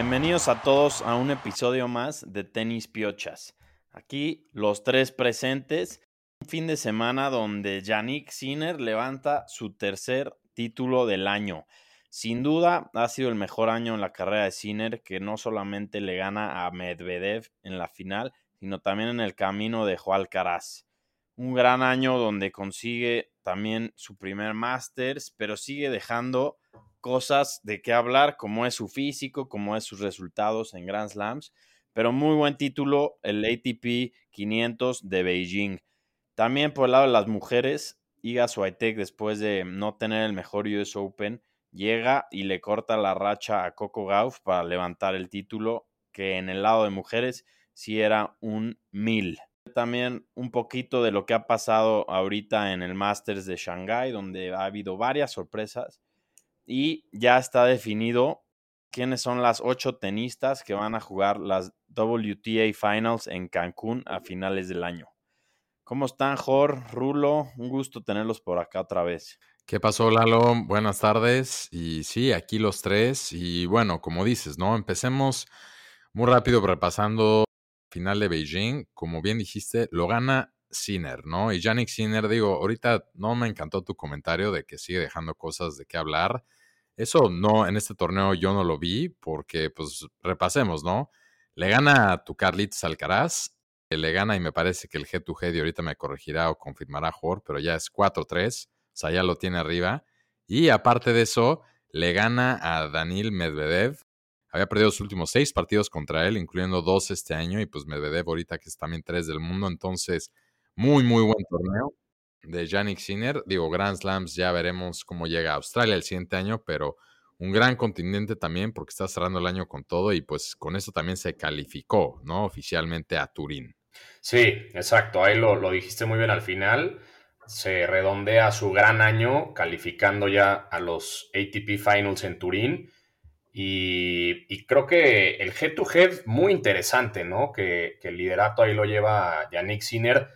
Bienvenidos a todos a un episodio más de Tenis Piochas. Aquí los tres presentes. Un fin de semana donde Yannick Sinner levanta su tercer título del año. Sin duda ha sido el mejor año en la carrera de Sinner, que no solamente le gana a Medvedev en la final, sino también en el camino de Juan Caraz. Un gran año donde consigue también su primer Masters, pero sigue dejando cosas de qué hablar, como es su físico, como es sus resultados en Grand Slams. Pero muy buen título, el ATP 500 de Beijing. También por el lado de las mujeres, Iga Swiatek, después de no tener el mejor US Open, llega y le corta la racha a Coco Gauff para levantar el título, que en el lado de mujeres sí era un mil. También un poquito de lo que ha pasado ahorita en el Masters de Shanghai, donde ha habido varias sorpresas y ya está definido quiénes son las ocho tenistas que van a jugar las WTA Finals en Cancún a finales del año. ¿Cómo están, Jor, Rulo? Un gusto tenerlos por acá otra vez. ¿Qué pasó, Lalo? Buenas tardes. Y sí, aquí los tres. Y bueno, como dices, ¿no? Empecemos muy rápido repasando final de Beijing. Como bien dijiste, lo gana Sinner, ¿no? Y Yannick Sinner, digo, ahorita no me encantó tu comentario de que sigue dejando cosas de qué hablar. Eso no, en este torneo yo no lo vi porque, pues, repasemos, ¿no? Le gana a tu Carlitos Alcaraz, le gana y me parece que el G2G de ahorita me corregirá o confirmará Jor, pero ya es 4-3 sea, ya lo tiene arriba. Y aparte de eso, le gana a Daniel Medvedev. Había perdido los últimos seis partidos contra él, incluyendo dos este año, y pues Medvedev ahorita que es también tres del mundo. Entonces, muy, muy buen torneo de Yannick Sinner. Digo, Grand Slams, ya veremos cómo llega a Australia el siguiente año, pero un gran continente también porque está cerrando el año con todo y pues con eso también se calificó, ¿no? Oficialmente a Turín. Sí, exacto. Ahí lo, lo dijiste muy bien al final se redondea su gran año calificando ya a los ATP Finals en Turín. Y, creo que el head-to-head muy interesante, ¿no? Que, el liderato ahí lo lleva Yannick Sinner.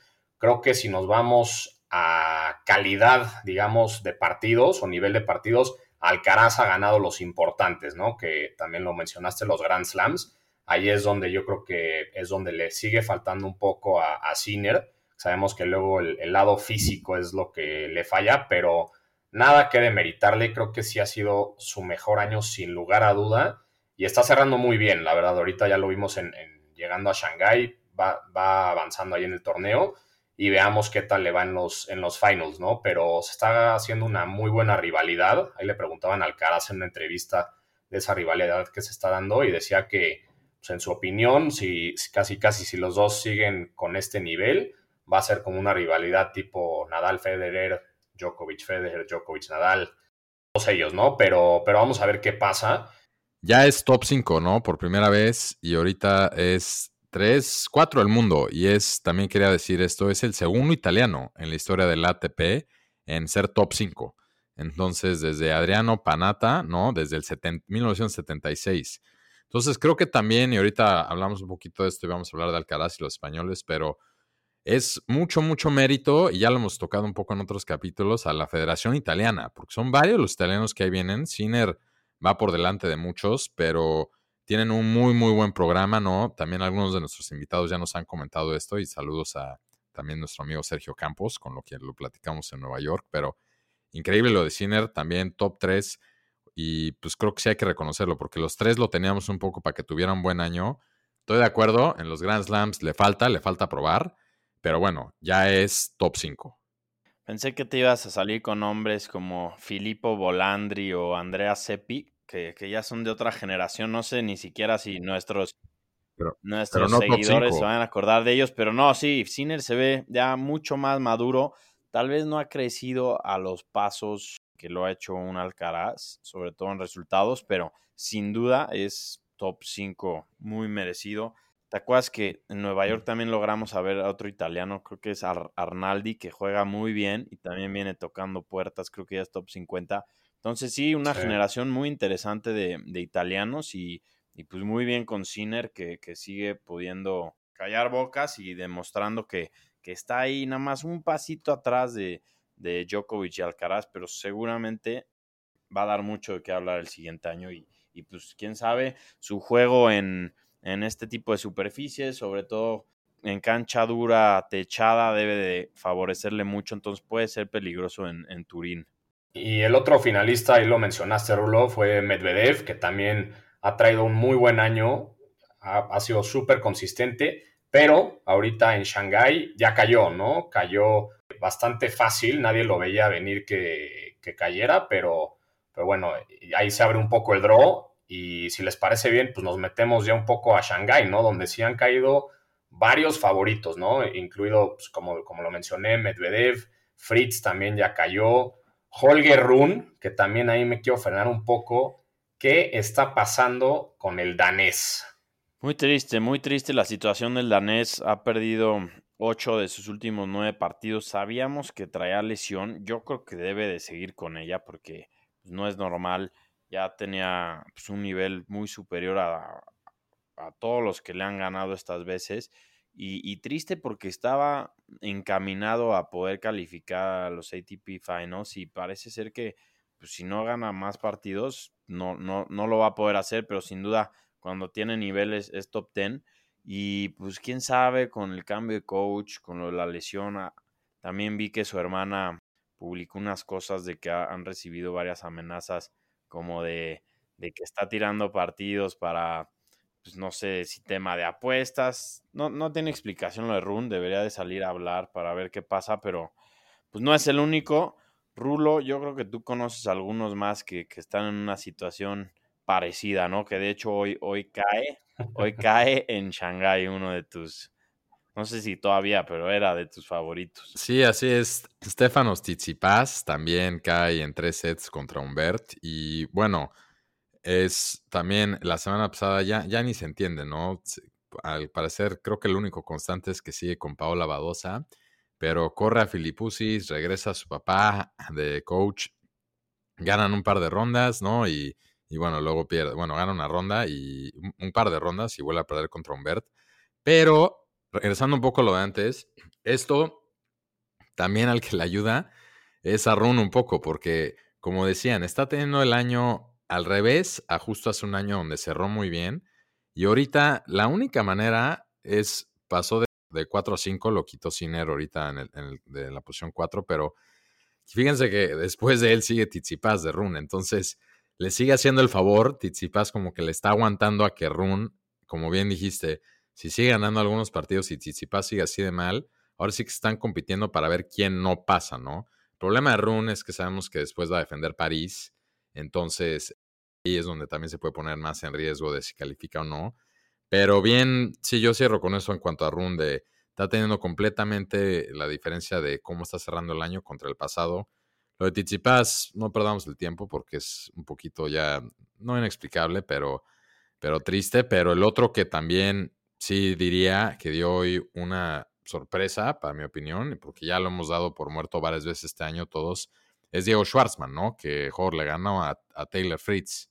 Creo que si nos vamos a calidad, digamos, de partidos o nivel de partidos, Alcaraz ha ganado los importantes, ¿no? Que también lo mencionaste, los Grand Slams. Ahí es donde yo creo que es donde le sigue faltando un poco a, a Sinner Sabemos que luego el, lado físico es lo que le falla, pero nada que demeritarle. Creo que sí ha sido su mejor año sin lugar a duda. Y está cerrando muy bien, la verdad. Ahorita ya lo vimos en, llegando a Shanghai, va, va, avanzando ahí en el torneo y veamos qué tal le va en los, en los finals, ¿no? Pero se está haciendo una muy buena rivalidad. Ahí le preguntaban al Caras en una entrevista de esa rivalidad que se está dando y decía que, pues, en su opinión, si casi casi si los dos siguen con este nivel, va a ser como una rivalidad tipo Nadal-Federer, Djokovic-Federer, Djokovic-Nadal, todos ellos, ¿no? Pero, pero vamos a ver qué pasa. Ya es top 5, ¿no? Por primera vez y ahorita es 3, 4 del mundo. Y es, también quería decir esto, es el segundo italiano en la historia del ATP en ser top 5. Entonces, desde Adriano Panata, ¿no? Desde el 1976. Entonces, creo que también, y ahorita hablamos un poquito de esto y vamos a hablar de Alcaraz y los españoles, pero es mucho, mucho mérito, y ya lo hemos tocado un poco en otros capítulos, a la Federación Italiana, porque son varios los italianos que ahí vienen. Sinner va por delante de muchos, pero tienen un muy, muy buen programa, ¿no? También algunos de nuestros invitados ya nos han comentado esto, y saludos a también nuestro amigo Sergio Campos, con lo que lo platicamos en Nueva York, pero increíble lo de Sinner, también top 3, y pues creo que sí hay que reconocerlo, porque los tres lo teníamos un poco para que tuviera un buen año. Estoy de acuerdo, en los Grand Slams le falta, le falta probar, pero bueno, ya es top 5. Pensé que te ibas a salir con nombres como Filippo Volandri o Andrea Seppi, que, ya son de otra generación. No sé ni siquiera si nuestros, nuestros seguidores se van a acordar de ellos, pero no, sí, Sinner se ve ya mucho más maduro. Tal vez no ha crecido a los pasos que lo ha hecho un Alcaraz, sobre todo en resultados, pero sin duda es top 5 muy merecido. ¿Te acuerdas que en Nueva York también logramos a ver a otro italiano? Creo que es Arnaldi, que juega muy bien y también viene tocando puertas, creo que ya es top 50. Entonces sí, una generación muy interesante de, italianos y, pues muy bien con Sinner, que, sigue pudiendo callar bocas y demostrando que, está ahí nada más un pasito atrás de, de Djokovic y Alcaraz, pero seguramente va a dar mucho de qué hablar el siguiente año y, y pues quién sabe, su juego en, en este tipo de superficies, sobre todo en cancha dura, techada, debe de favorecerle mucho, entonces puede ser peligroso en, en Turín. Y el otro finalista, ahí lo mencionaste, Rulo, fue Medvedev, que también ha traído un muy buen año, ha, sido súper consistente, pero ahorita en Shanghái ya cayó, ¿no? Cayó bastante fácil, nadie lo veía venir que, que cayera, pero, pero bueno, ahí se abre un poco el draw y si les parece bien, pues nos metemos ya un poco a Shanghái, ¿no? Donde sí han caído varios favoritos, ¿no? Incluido, pues, como, como lo mencioné, Medvedev, Fritz también ya cayó, Holger Run, que también ahí me quiero frenar un poco. ¿Qué está pasando con el danés? Muy triste, muy triste la situación del danés. Ha perdido ocho de sus últimos nueve partidos. Sabíamos que traía lesión. Yo creo que debe de seguir con ella porque pues, no es normal. Ya tenía pues, un nivel muy superior a, a todos los que le han ganado estas veces. Y, triste porque estaba encaminado a poder calificar a los ATP Finals y parece ser que pues, si no gana más partidos no, no, no lo va a poder hacer, pero sin duda cuando tiene niveles es top 10 y pues quién sabe con el cambio de coach, con la lesión, ah, también vi que su hermana publicó unas cosas de que han recibido varias amenazas como de, de que está tirando partidos para pues no sé si tema de apuestas. No, no tiene explicación lo de Run, debería de salir a hablar para ver qué pasa, pero pues no es el único. Rulo, yo creo que tú conoces algunos más que, están en una situación parecida, ¿no? Que de hecho hoy, hoy cae, hoy cae en Shanghai uno de tus, no sé si todavía, pero era de tus favoritos. Sí, así es. Stefanos Tsitsipas también cae en tres sets contra Humbert y bueno, es también la semana pasada ya, ya ni se entiende, ¿no? Al parecer, creo que el único constante es que sigue con Paola Badosa, pero corre a Filipusis, regresa a su papá de coach, ganan un par de rondas, ¿no? Y, bueno, luego pierde, bueno, gana una ronda y un, par de rondas y vuelve a perder contra Humbert. Pero, regresando un poco a lo de antes, esto también al que le ayuda es a un poco, porque, como decían, está teniendo el año al revés a justo hace un año donde cerró muy bien. Y ahorita la única manera es, pasó de, de 4 a 5, lo quitó Ciner ahorita en, el, de la posición 4, pero fíjense que después de él sigue Tizipas de Run, entonces le sigue haciendo el favor, Tizipas como que le está aguantando a que Run, como bien dijiste, si sigue ganando algunos partidos y Tizipas sigue así de mal, ahora sí que están compitiendo para ver quién no pasa, ¿no? El problema de Run es que sabemos que después va a defender París, entonces ahí es donde también se puede poner más en riesgo de si califica o no. Pero bien, sí, yo cierro con eso en cuanto a Run de está teniendo completamente la diferencia de cómo está cerrando el año contra el pasado. Lo de Tizipas, no perdamos el tiempo porque es un poquito ya, no inexplicable, pero, pero triste. Pero el otro que también sí diría que dio hoy una sorpresa, para mi opinión, porque ya lo hemos dado por muerto varias veces este año todos, es Diego Schwartzman, ¿no? Que Jorge le ganó a, Taylor Fritz.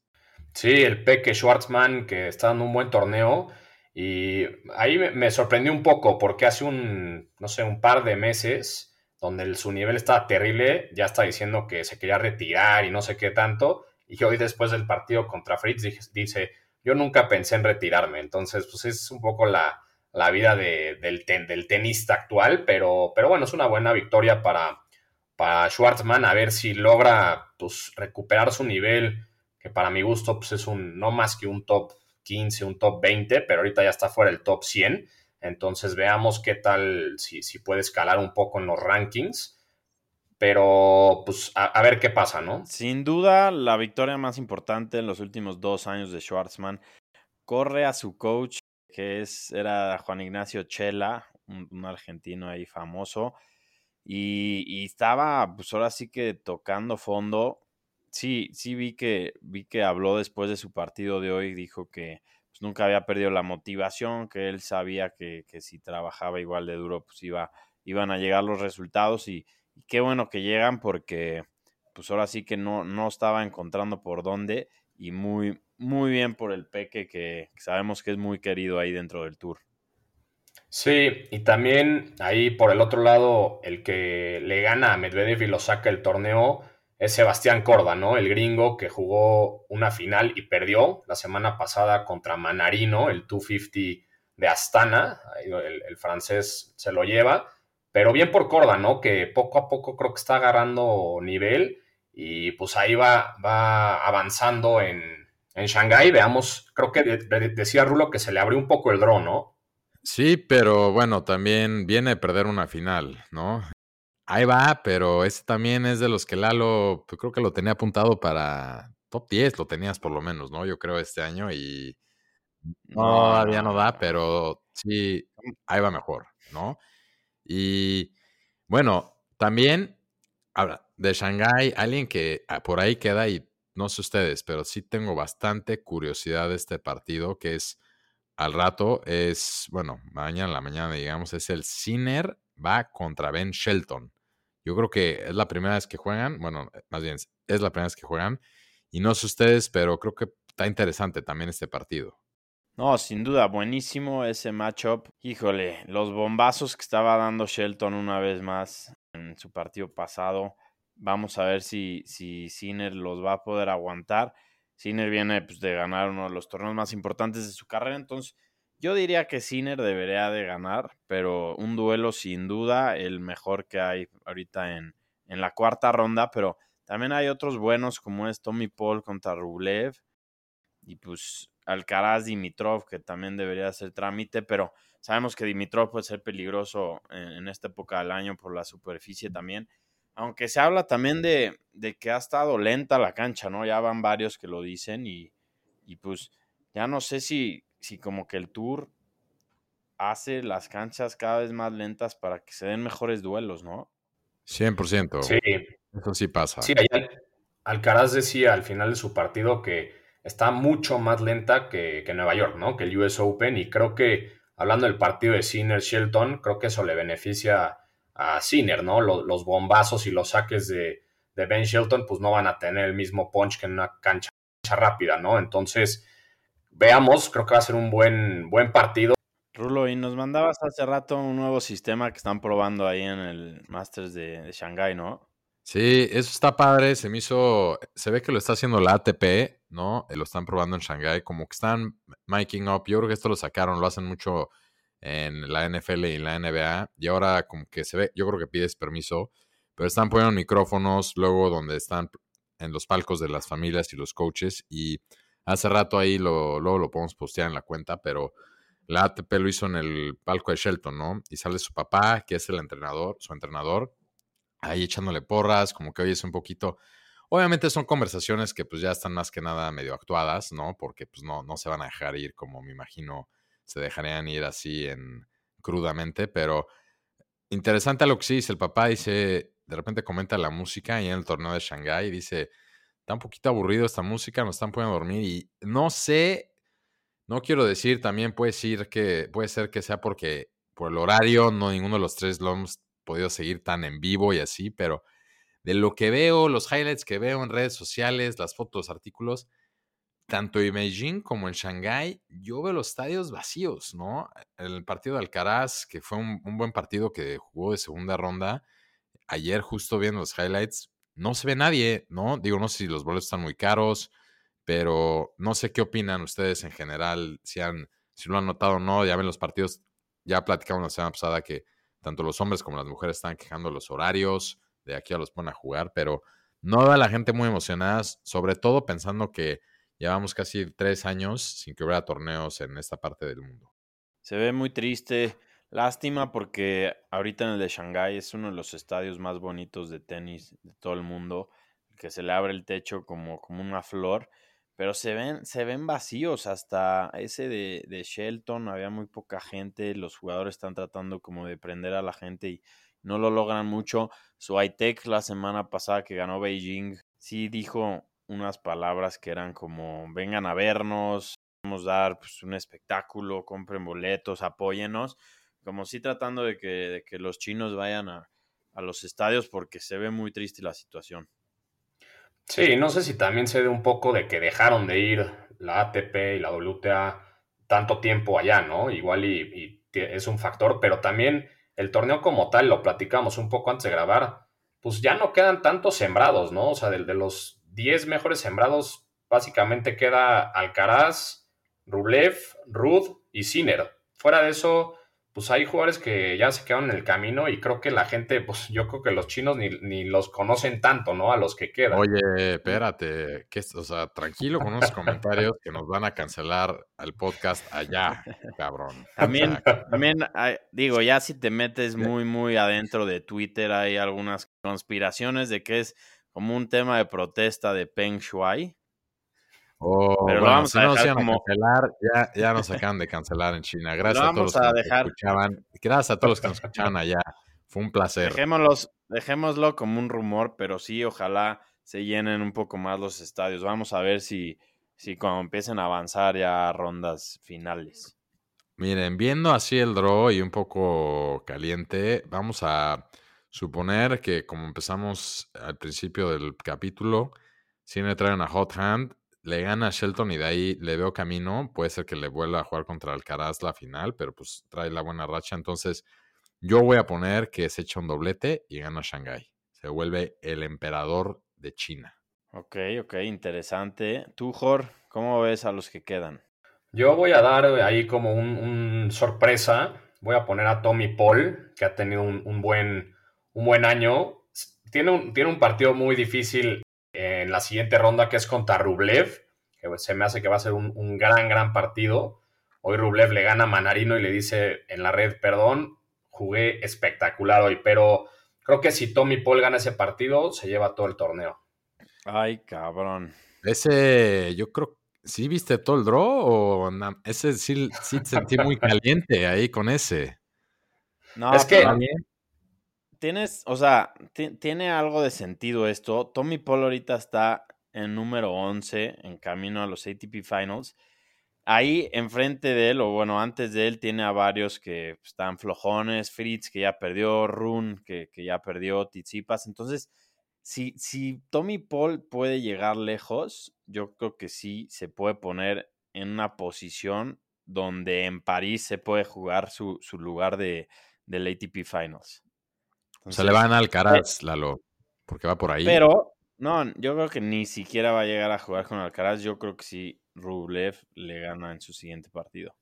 Sí, el Peque Schwartzman, que está dando un buen torneo. Y ahí me sorprendió un poco, porque hace un, no sé, un par de meses, donde su nivel estaba terrible, ya está diciendo que se quería retirar y no sé qué tanto. Y hoy, después del partido contra Fritz, dice: Yo nunca pensé en retirarme. Entonces, pues es un poco la, vida del, del tenista actual, pero, pero bueno, es una buena victoria para, para Schwartzman a ver si logra pues, recuperar su nivel, que para mi gusto pues, es un no más que un top 15, un top 20, pero ahorita ya está fuera del top 100. Entonces veamos qué tal, si, si puede escalar un poco en los rankings. Pero pues a, ver qué pasa, ¿no? Sin duda, la victoria más importante en los últimos dos años de Schwartzman corre a su coach, que es, era Juan Ignacio Chela, un argentino ahí famoso y, estaba, pues ahora sí que tocando fondo. Sí, sí vi que, vi que habló después de su partido de hoy, dijo que pues, nunca había perdido la motivación, que él sabía que, que si trabajaba igual de duro, pues iba, iban a llegar los resultados y, qué bueno que llegan porque pues ahora sí que no, no estaba encontrando por dónde y muy, muy bien por el Peque que sabemos que es muy querido ahí dentro del tour. Sí, y también ahí por el otro lado, el que le gana a Medvedev y lo saca el torneo es Sebastián Corda, ¿no? El gringo que jugó una final y perdió la semana pasada contra Manarino, el 250 de Astana, el, francés se lo lleva, pero bien por Corda, ¿no? Que poco a poco creo que está agarrando nivel y pues ahí va, va avanzando en, en Shanghái. Veamos, creo que decía Rulo que se le abrió un poco el dron, ¿no? Sí, pero bueno, también viene a perder una final, ¿no? Ahí va, pero ese también es de los que Lalo, pues, creo que lo tenía apuntado para top 10, lo tenías por lo menos, ¿no? Yo creo este año y todavía no da, pero sí, ahí va mejor, ¿no? Y bueno, también, ahora, de Shanghai, alguien que ah, por ahí queda y no sé ustedes, pero sí tengo bastante curiosidad de este partido, que es al rato, es, bueno, mañana en la mañana, digamos, es el Sinner va contra Ben Shelton. Yo creo que es la primera vez que juegan, bueno, eh, más bien es la primera vez que juegan, y no sé ustedes, pero creo que está interesante también este partido. No, sin duda, buenísimo ese matchup. Híjole, los bombazos que estaba dando Shelton una vez más en su partido pasado. Vamos a ver si, si los va a poder aguantar. Sinner viene pues, de ganar uno de los torneos más importantes de su carrera, entonces yo diría que Sinner debería de ganar, pero un duelo sin duda, el mejor que hay ahorita en, en la cuarta ronda, pero también hay otros buenos como es Tommy Paul contra Rublev y pues Alcaraz Dimitrov, que también debería hacer trámite, pero sabemos que Dimitrov puede ser peligroso en, esta época del año por la superficie también. Aunque se habla también de, de, que ha estado lenta la cancha, ¿no? Ya van varios que lo dicen y, y pues ya no sé si si como que el Tour hace las canchas cada vez más lentas para que se den mejores duelos, ¿no? 100%. Sí. Eso sí pasa. Sí, Alcaraz decía al final de su partido que está mucho más lenta que, Nueva York, ¿no? Que el US Open. Y creo que, hablando del partido de Sinner-Shelton, creo que eso le beneficia a Sinner, ¿no? Los, bombazos y los saques de, de, Ben Shelton, pues no van a tener el mismo punch que en una cancha rápida, ¿no? Entonces, veamos, creo que va a ser un buen, buen partido. Rulo, y nos mandabas hace rato un nuevo sistema que están probando ahí en el Masters de, de Shanghai, ¿no? Sí, eso está padre. Se me hizo. Se ve que lo está haciendo la ATP, ¿no? Lo están probando en Shanghai. Como que están miking up. Yo creo que esto lo sacaron, lo hacen mucho en la NFL y en la NBA. Y ahora, como que se ve. Yo creo que pides permiso. Pero están poniendo micrófonos luego donde están en los palcos de las familias y los coaches. Y Hace rato ahí lo, luego lo podemos postear en la cuenta, pero la ATP lo hizo en el palco de Shelton, ¿no? Y sale su papá, que es el entrenador, su entrenador, ahí echándole porras, como que hoy es un poquito. Obviamente son conversaciones que pues ya están más que nada medio actuadas, ¿no? Porque pues no, no se van a dejar ir como me imagino se dejarían ir así en crudamente, pero interesante lo que sí dice el papá, dice, de repente comenta la música y en el torneo de Shanghái dice, está un poquito aburrido esta música, nos están poniendo a dormir y no sé, no quiero decir, también puede ser que, puede ser que sea porque por el horario no ninguno de los tres lo hemos podido seguir tan en vivo y así, pero de lo que veo, los highlights que veo en redes sociales, las fotos, artículos, tanto en Beijing como en Shanghái, yo veo los estadios vacíos, ¿no? El partido de Alcaraz, que fue un, buen partido que jugó de segunda ronda, ayer justo viendo los highlights, no se ve nadie, ¿no? Digo, no sé si los boletos están muy caros, pero no sé qué opinan ustedes en general, si, han, si lo han notado o no, ya ven los partidos, ya platicamos la semana pasada que tanto los hombres como las mujeres están quejando los horarios, de aquí a los ponen a jugar, pero no da la gente muy emocionada, sobre todo pensando que llevamos casi tres años sin que hubiera torneos en esta parte del mundo. Se ve muy triste. Lástima porque ahorita en el de Shanghái es uno de los estadios más bonitos de tenis de todo el mundo, que se le abre el techo como, como una flor, pero se ven, se ven vacíos, hasta ese de, de Shelton había muy poca gente, los jugadores están tratando como de prender a la gente y no lo logran mucho. Suaitek la semana pasada que ganó Beijing, sí dijo unas palabras que eran como vengan a vernos, vamos a dar pues, un espectáculo, compren boletos, apóyenos como sí tratando de que, los chinos vayan a, los estadios porque se ve muy triste la situación. Sí, no sé si también se ve un poco de que dejaron de ir la ATP y la WTA tanto tiempo allá, ¿no? Igual y, es un factor, pero también el torneo como tal, lo platicamos un poco antes de grabar, pues ya no quedan tantos sembrados, ¿no? O sea, de, de los 10 mejores sembrados, básicamente queda Alcaraz, Rublev, Rud y Sinner. Fuera de eso, pues hay jugadores que ya se quedaron en el camino y creo que la gente, pues yo creo que los chinos ni, los conocen tanto, ¿no? A los que quedan. Oye, espérate, que, o sea, tranquilo con unos comentarios que nos van a cancelar el podcast allá, cabrón. También, también digo, ya si te metes muy, muy adentro de Twitter, hay algunas conspiraciones de que es como un tema de protesta de Peng Shuai Oh, pero vamos a dejar cancelar, ya, ya nos acaban de cancelar en China. Gracias a todos los que nos escuchaban. Gracias a todos los que nos escuchaban allá. Fue un placer. dejémoslo como un rumor, pero sí, ojalá se llenen un poco más los estadios. Vamos a ver si, si cuando empiecen a avanzar ya rondas finales. Miren, viendo así el draw y un poco caliente, vamos a suponer que como empezamos al principio del capítulo, si me traen a Hot Hand, le gana a Shelton y de ahí le veo camino. Puede ser que le vuelva a jugar contra Alcaraz la final, pero pues trae la buena racha. Entonces, yo voy a poner que se echa un doblete y gana Shanghai. Se vuelve el emperador de China. Ok, ok, interesante. Tú, Jor, ¿cómo ves a los que quedan? Yo voy a dar ahí como un, sorpresa. Voy a poner a Tommy Paul, que ha tenido un, buen, un buen año. Tiene un, tiene un partido muy difícil en la siguiente ronda, que es contra Rublev, que se me hace que va a ser un, gran, gran partido. Hoy Rublev le gana a Manarino y le dice en la red, perdón, jugué espectacular hoy, pero creo que si Tommy Paul gana ese partido, se lleva todo el torneo. Ay, cabrón. Ese, yo creo, ¿sí viste todo el draw o ese sí, sí sentí muy caliente ahí con ese? No, es que tienes, o sea, tiene algo de sentido esto. Tommy Paul ahorita está en número 11 en camino a los ATP Finals. Ahí enfrente de él, o bueno, antes de él, tiene a varios que están flojones, Fritz que ya perdió, Rune que, que ya perdió, Tizipas. Entonces, si, si Tommy Paul puede llegar lejos, yo creo que sí se puede poner en una posición donde en París se puede jugar su, su lugar de, del ATP Finals se le van al Alcaraz, Lalo, porque va por ahí. Pero, no, yo creo que ni siquiera va a llegar a jugar con Alcaraz. Yo creo que sí, Rublev le gana en su siguiente partido.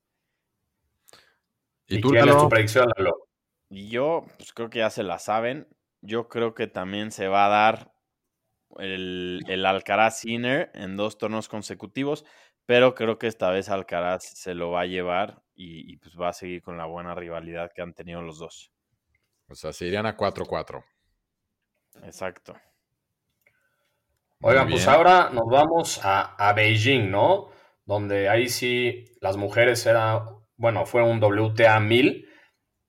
¿Y, tú, quién es tu predicción, Lalo? Y yo, pues creo que ya se la saben. Yo creo que también se va a dar el, el Alcaraz Sinner en dos tornos consecutivos, pero creo que esta vez Alcaraz se lo va a llevar y, y pues va a seguir con la buena rivalidad que han tenido los dos. O sea, se irían a 4-4. Exacto. Oigan, pues ahora nos vamos a, Beijing, ¿no? Donde ahí sí las mujeres era, bueno, fue un WTA 1000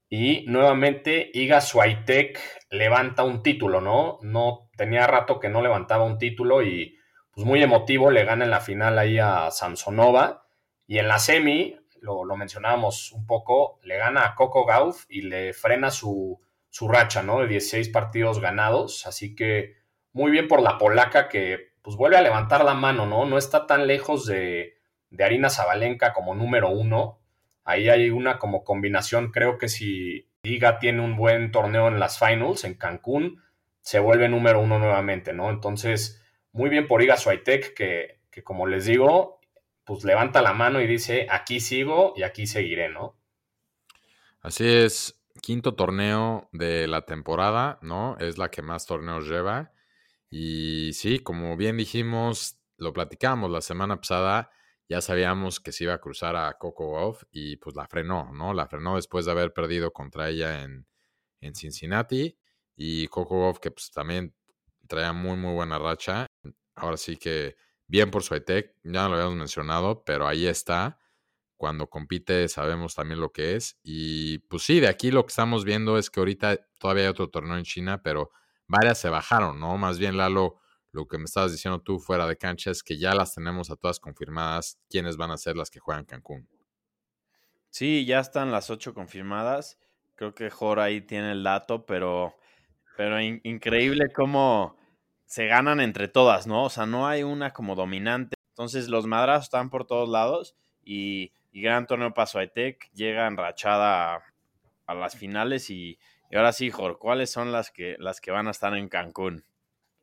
y nuevamente Iga Swiatek levanta un título, ¿no? No tenía rato que no levantaba un título y pues muy emotivo le gana en la final ahí a Samsonova y en la semi, lo, mencionábamos un poco, le gana a Coco Gauff y le frena su, su racha, ¿no? De 16 partidos ganados. Así que muy bien por la polaca que pues vuelve a levantar la mano, ¿no? No está tan lejos de, de Arina Zabalenka como número uno. Ahí hay una como combinación. Creo que si Iga tiene un buen torneo en las finals en Cancún, se vuelve número uno nuevamente, ¿no? Entonces, muy bien por Iga Swiatek que, que como les digo, pues levanta la mano y dice, aquí sigo y aquí seguiré, ¿no? Así es quinto torneo de la temporada, ¿no? Es la que más torneos lleva. Y sí, como bien dijimos, lo platicamos la semana pasada, ya sabíamos que se iba a cruzar a Coco Off y pues la frenó, ¿no? La frenó después de haber perdido contra ella en, en Cincinnati. Y Coco Off, que pues también traía muy, muy buena racha. Ahora sí que bien por su ya lo habíamos mencionado, pero ahí está cuando compite sabemos también lo que es. Y pues sí, de aquí lo que estamos viendo es que ahorita todavía hay otro torneo en China, pero varias se bajaron, ¿no? Más bien, Lalo, lo que me estabas diciendo tú fuera de cancha es que ya las tenemos a todas confirmadas quiénes van a ser las que juegan Cancún. Sí, ya están las ocho confirmadas. Creo que Jor ahí tiene el dato, pero, pero increíble cómo se ganan entre todas, ¿no? O sea, no hay una como dominante. Entonces los madrazos están por todos lados y y gran torneo para Suaytec, llega enrachada a, las finales y, Y ahora sí, Jorge, ¿cuáles son las que, las que van a estar en Cancún?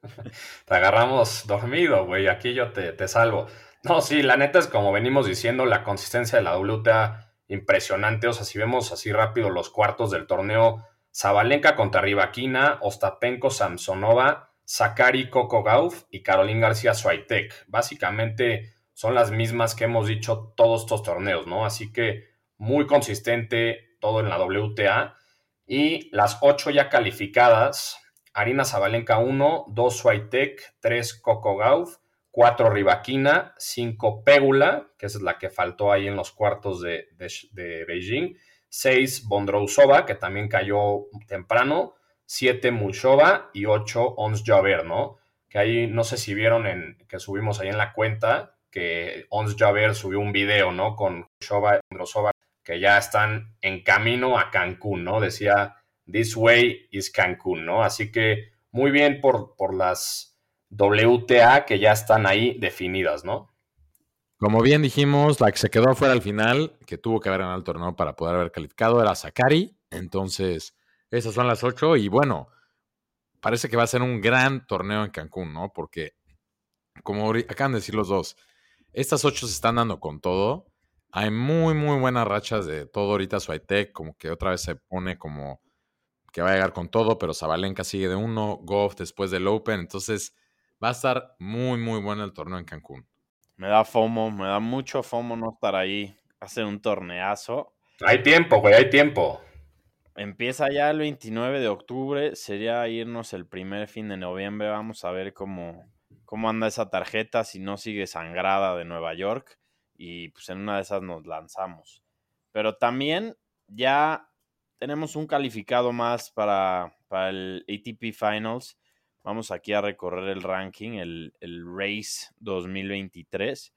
Te agarramos dormido, güey. Aquí yo te, te salvo. No, sí, la neta es como venimos diciendo, la consistencia de la WTA impresionante. O sea, si vemos así rápido los cuartos del torneo, Zabalenka contra Rivaquina, Ostapenko, Samsonova, Sakari, Coco Gauff y Caroline García Swiatek. Básicamente son las mismas que hemos dicho todos estos torneos, ¿no? Así que muy consistente todo en la WTA. Y las ocho ya calificadas, Arina Zabalenka 1, 2 Swiatek, 3 Coco Gauff, 4 Rivaquina, 5 Pégula, que es la que faltó ahí en los cuartos de, Beijing, 6 Bondrousova, que también cayó temprano, 7 Mulshova y 8 Ons Javer, ¿no? Que ahí no sé si vieron en, que subimos ahí en la cuenta que Ons Javer subió un video, ¿no? Con Mulshova y Bondrousova, que ya están en camino a Cancún, ¿no? Decía, This way is Cancún, ¿no? Así que muy bien por, por las WTA que ya están ahí definidas, ¿no? Como bien dijimos, la que se quedó fuera al final, que tuvo que haber ganado el torneo para poder haber calificado, era Sakari. Entonces, esas son las ocho. Y bueno, parece que va a ser un gran torneo en Cancún, ¿no? Porque, como acaban de decir los dos, estas ocho se están dando con todo. Hay muy, muy buenas rachas de todo ahorita. Suaytec, como que otra vez se pone como que va a llegar con todo, pero Zabalenka sigue de uno, Goff después del Open. Entonces, Va a estar muy, muy bueno el torneo en Cancún. Me da FOMO, me da mucho FOMO no estar ahí, hacer un torneazo. Hay tiempo, güey, hay tiempo. Empieza ya el 29 de octubre, sería irnos el primer fin de noviembre. Vamos a ver cómo, cómo anda esa tarjeta, si no sigue sangrada de Nueva York. Y pues en una de esas nos lanzamos. Pero también ya tenemos un calificado más para, para el ATP Finals. Vamos aquí a recorrer el ranking, el, Race 2023.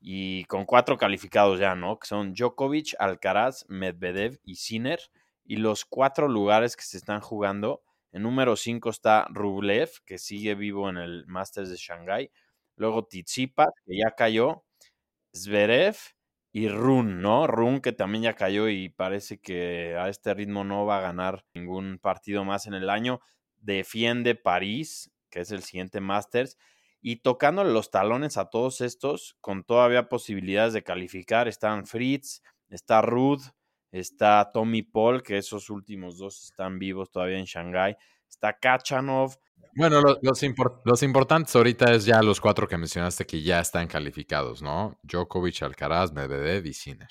Y con cuatro calificados ya, ¿no? Que son Djokovic, Alcaraz, Medvedev y Sinner. Y los cuatro lugares que se están jugando. En número 5 está Rublev, que sigue vivo en el Masters de Shanghai. Luego Tsitsipas, que ya cayó. Zverev y Run, ¿no? Run que también ya cayó y parece que a este ritmo no va a ganar ningún partido más en el año defiende París, que es el siguiente Masters, y tocándole los talones a todos estos, con todavía posibilidades de calificar, están Fritz, está Ruth, está Tommy Paul, que esos últimos dos están vivos todavía en Shanghai, está Kachanov. Bueno, los, importantes ahorita es ya los cuatro que mencionaste que ya están calificados, ¿no? Djokovic, Alcaraz, Medvedev y Sinner.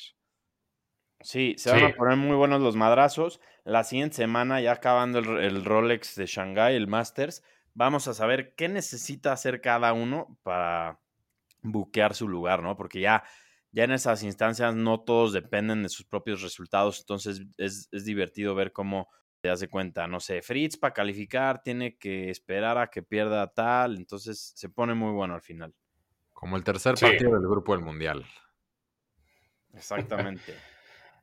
Sí, se van a poner muy buenos los madrazos. La siguiente semana, ya acabando el, Rolex de Shanghai, el Masters, vamos a saber qué necesita hacer cada uno para buquear su lugar, ¿no? Porque ya, ya en esas instancias no todos dependen de sus propios resultados, entonces es, divertido ver cómo te hace cuenta, no sé, Fritz para calificar tiene que esperar a que pierda tal, entonces se pone muy bueno al final. Como el tercer partido del grupo del Mundial. Exactamente.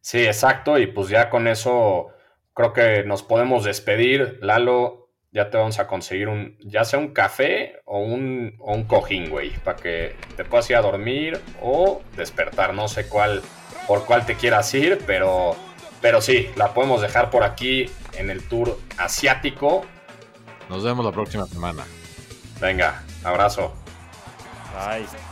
Sí, exacto. Y pues ya con eso creo que nos podemos despedir. Lalo, ya te vamos a conseguir un, ya sea un café o un, o un cojín, güey, para que te puedas ir a dormir o despertar. No sé cuál, por cuál te quieras ir, pero, pero sí, la podemos dejar por aquí en el tour asiático. Nos vemos la próxima semana. Venga, abrazo. Bye.